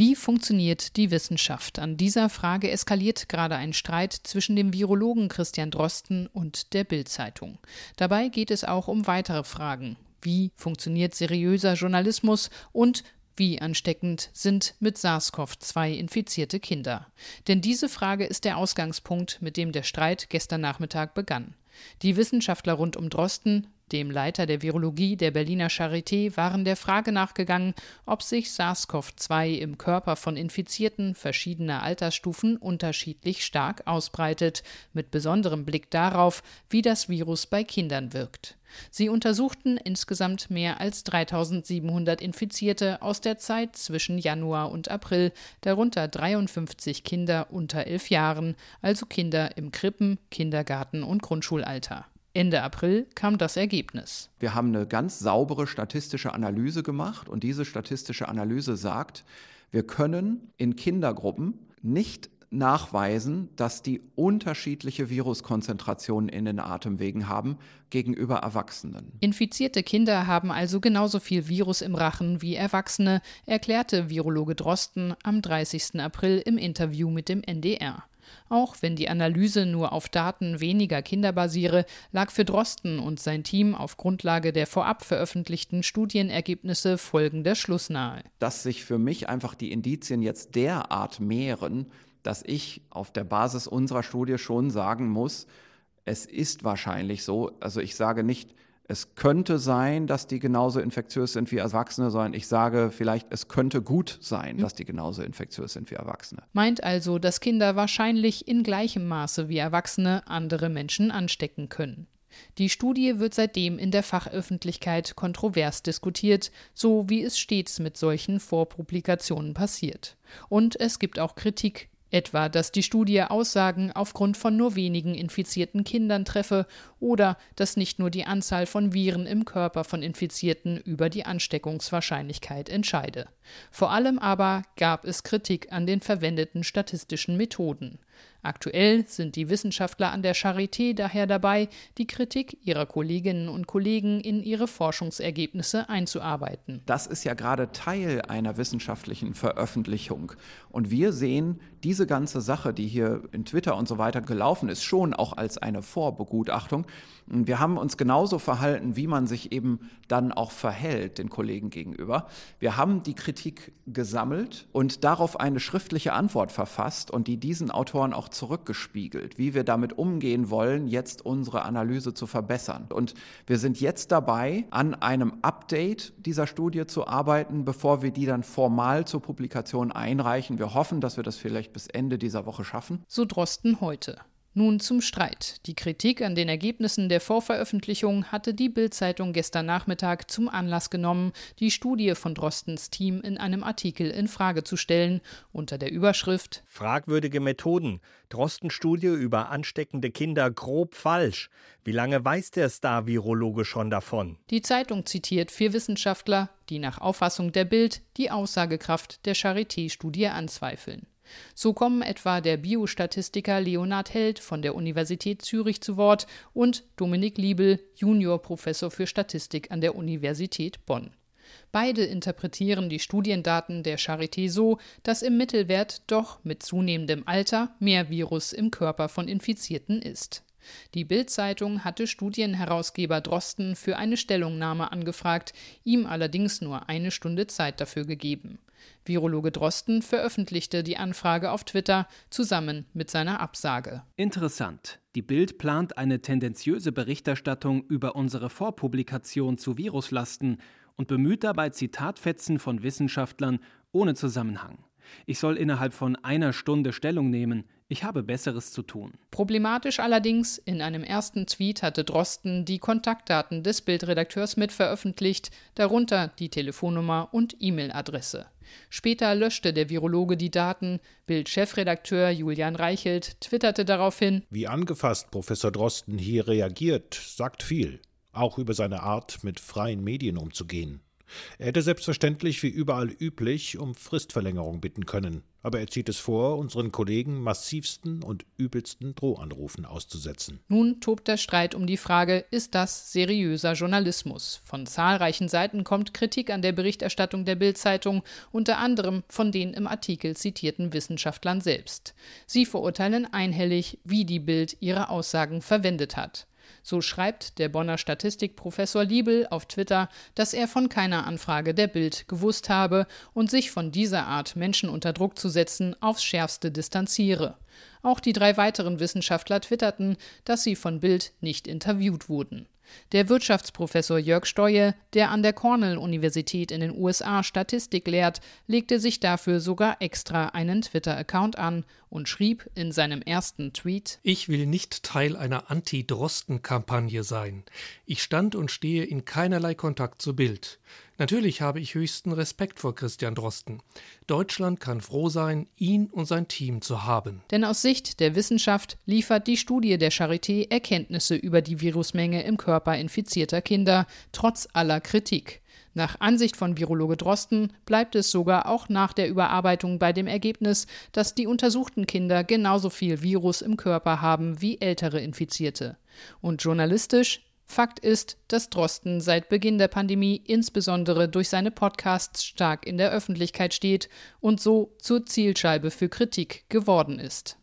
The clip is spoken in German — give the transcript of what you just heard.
Wie funktioniert die Wissenschaft? An dieser Frage eskaliert gerade ein Streit zwischen dem Virologen Christian Drosten und der Bild-Zeitung. Dabei geht es auch um weitere Fragen. Wie funktioniert seriöser Journalismus und wie ansteckend sind mit SARS-CoV-2 infizierte Kinder? Denn diese Frage ist der Ausgangspunkt, mit dem der Streit gestern Nachmittag begann. Die Wissenschaftler rund um Drosten dem Leiter der Virologie der Berliner Charité waren der Frage nachgegangen, ob sich SARS-CoV-2 im Körper von Infizierten verschiedener Altersstufen unterschiedlich stark ausbreitet, mit besonderem Blick darauf, wie das Virus bei Kindern wirkt. Sie untersuchten insgesamt mehr als 3700 Infizierte aus der Zeit zwischen Januar und April, darunter 53 Kinder unter elf Jahren, also Kinder im Krippen-, Kindergarten- und Grundschulalter. Ende April kam das Ergebnis. Wir haben eine ganz saubere statistische Analyse gemacht und diese statistische Analyse sagt, wir können in Kindergruppen nicht nachweisen, dass die unterschiedliche Viruskonzentrationen in den Atemwegen haben gegenüber Erwachsenen. Infizierte Kinder haben also genauso viel Virus im Rachen wie Erwachsene, erklärte Virologe Drosten am 30. April im Interview mit dem NDR. Auch wenn die Analyse nur auf Daten weniger Kinder basiere, lag für Drosten und sein Team auf Grundlage der vorab veröffentlichten Studienergebnisse folgender Schluss nahe. Dass sich für mich einfach die Indizien jetzt derart mehren, dass ich auf der Basis unserer Studie schon sagen muss, es ist wahrscheinlich so. Also ich sage nicht, es könnte sein, dass die genauso infektiös sind wie Erwachsene, sondern ich sage vielleicht, es könnte gut sein, dass die genauso infektiös sind wie Erwachsene. Meint also, dass Kinder wahrscheinlich in gleichem Maße wie Erwachsene andere Menschen anstecken können. Die Studie wird seitdem in der Fachöffentlichkeit kontrovers diskutiert, so wie es stets mit solchen Vorpublikationen passiert. Und es gibt auch Kritik Etwa, dass die Studie Aussagen aufgrund von nur wenigen infizierten Kindern treffe oder dass nicht nur die Anzahl von Viren im Körper von Infizierten über die Ansteckungswahrscheinlichkeit entscheide. Vor allem aber gab es Kritik an den verwendeten statistischen Methoden. Aktuell sind die Wissenschaftler an der Charité daher dabei, die Kritik ihrer Kolleginnen und Kollegen in ihre Forschungsergebnisse einzuarbeiten. Das ist ja gerade Teil einer wissenschaftlichen Veröffentlichung. Und wir sehen diese ganze Sache, die hier in Twitter und so weiter gelaufen ist, schon auch als eine Vorbegutachtung. Wir haben uns genauso verhalten, wie man sich eben dann auch verhält den Kollegen gegenüber. Wir haben die Kritik gesammelt und darauf eine schriftliche Antwort verfasst und die diesen Autoren auch zurückgespiegelt, wie wir damit umgehen wollen, jetzt unsere Analyse zu verbessern. Und wir sind jetzt dabei, an einem Update dieser Studie zu arbeiten, bevor wir die dann formal zur Publikation einreichen. Wir hoffen, dass wir das vielleicht bis Ende dieser Woche schaffen. So Drosten heute. Nun zum Streit. Die Kritik an den Ergebnissen der Vorveröffentlichung hatte die Bild-Zeitung gestern Nachmittag zum Anlass genommen, die Studie von Drostens Team in einem Artikel in Frage zu stellen, unter der Überschrift Fragwürdige Methoden. Drosten-Studie über ansteckende Kinder grob falsch. Wie lange weiß der Star-Virologe schon davon? Die Zeitung zitiert vier Wissenschaftler, die nach Auffassung der Bild die Aussagekraft der Charité-Studie anzweifeln. So kommen etwa der Biostatistiker Leonhard Held von der Universität Zürich zu Wort und Dominik Liebel, Juniorprofessor für Statistik an der Universität Bonn. Beide interpretieren die Studiendaten der Charité so, dass im Mittelwert doch mit zunehmendem Alter mehr Virus im Körper von Infizierten ist. Die Bild-Zeitung hatte Studienherausgeber Drosten für eine Stellungnahme angefragt, ihm allerdings nur eine Stunde Zeit dafür gegeben. Virologe Drosten veröffentlichte die Anfrage auf Twitter zusammen mit seiner Absage. Interessant. Die Bild plant eine tendenziöse Berichterstattung über unsere Vorpublikation zu Viruslasten und bemüht dabei Zitatfetzen von Wissenschaftlern ohne Zusammenhang. Ich soll innerhalb von einer Stunde Stellung nehmen. Ich habe Besseres zu tun. Problematisch allerdings, in einem ersten Tweet hatte Drosten die Kontaktdaten des Bildredakteurs mit veröffentlicht, darunter die Telefonnummer und E-Mail-Adresse. Später löschte der Virologe die Daten. Bild-Chefredakteur Julian Reichelt twitterte daraufhin: Wie angefasst Professor Drosten hier reagiert, sagt viel. Auch über seine Art, mit freien Medien umzugehen. Er hätte selbstverständlich wie überall üblich um Fristverlängerung bitten können, aber er zieht es vor, unseren Kollegen massivsten und übelsten Drohanrufen auszusetzen. Nun tobt der Streit um die Frage, ist das seriöser Journalismus? Von zahlreichen Seiten kommt Kritik an der Berichterstattung der Bild-Zeitung, unter anderem von den im Artikel zitierten Wissenschaftlern selbst. Sie verurteilen einhellig, wie die Bild ihre Aussagen verwendet hat. So schreibt der Bonner Statistikprofessor Liebel auf Twitter, dass er von keiner Anfrage der Bild gewusst habe und sich von dieser Art, Menschen unter Druck zu setzen, aufs schärfste distanziere. Auch die drei weiteren Wissenschaftler twitterten, dass sie von Bild nicht interviewt wurden. Der Wirtschaftsprofessor Jörg Steue, der an der Cornell-Universität in den USA Statistik lehrt, legte sich dafür sogar extra einen Twitter-Account an und schrieb in seinem ersten Tweet: Ich will nicht Teil einer Anti-Drosten-Kampagne sein. Ich stand und stehe in keinerlei Kontakt zu Bild. Natürlich habe ich höchsten Respekt vor Christian Drosten. Deutschland kann froh sein, ihn und sein Team zu haben. Denn aus Sicht der Wissenschaft liefert die Studie der Charité Erkenntnisse über die Virusmenge im Körper infizierter Kinder, trotz aller Kritik. Nach Ansicht von Virologe Drosten bleibt es sogar auch nach der Überarbeitung bei dem Ergebnis, dass die untersuchten Kinder genauso viel Virus im Körper haben wie ältere Infizierte. Und journalistisch Fakt ist, dass Drosten seit Beginn der Pandemie insbesondere durch seine Podcasts stark in der Öffentlichkeit steht und so zur Zielscheibe für Kritik geworden ist.